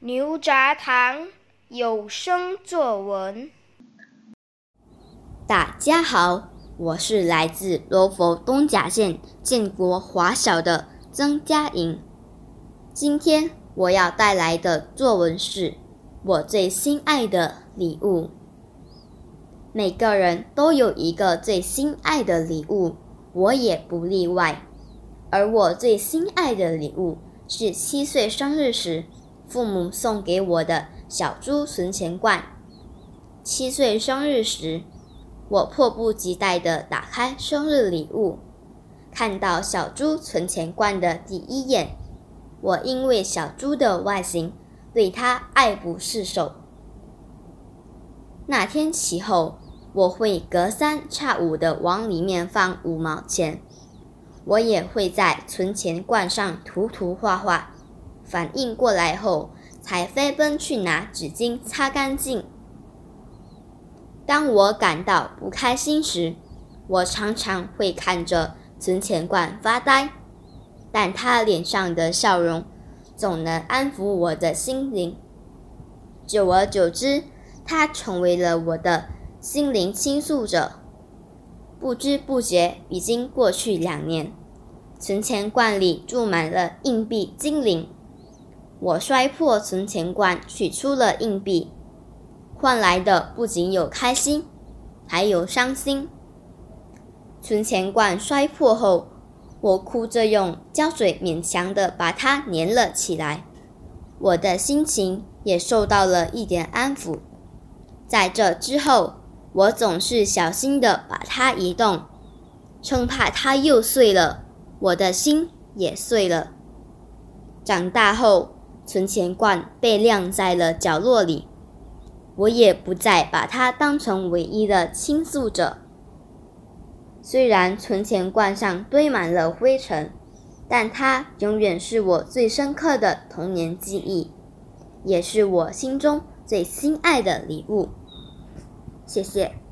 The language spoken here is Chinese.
牛轧糖有声作文。大家好，我是来自罗佛东甲县建国华小的曾佳莹。今天我要带来的作文是我最心爱的礼物。每个人都有一个最心爱的礼物，我也不例外。而我最心爱的礼物是七岁生日时父母送给我的小猪存钱罐。七岁生日时，我迫不及待地打开生日礼物，看到小猪存钱罐的第一眼，我因为小猪的外形对它爱不释手。那天起后。我会隔三差五的往里面放五毛钱，我也会在存钱罐上涂涂画画，反应过来后才飞奔去拿纸巾擦干净。当我感到不开心时，我常常会看着存钱罐发呆，但他脸上的笑容总能安抚我的心灵。久而久之，他成为了我的。心灵倾诉者，不知不觉已经过去两年。存钱罐里注满了硬币精灵，我摔破存钱罐，取出了硬币，换来的不仅有开心，还有伤心。存钱罐摔破后，我哭着用胶水勉强的把它粘了起来，我的心情也受到了一点安抚。在这之后。我总是小心地把它移动，生怕它又碎了，我的心也碎了。长大后，存钱罐被晾在了角落里，我也不再把它当成唯一的倾诉者。虽然存钱罐上堆满了灰尘，但它永远是我最深刻的童年记忆，也是我心中最心爱的礼物。谢谢。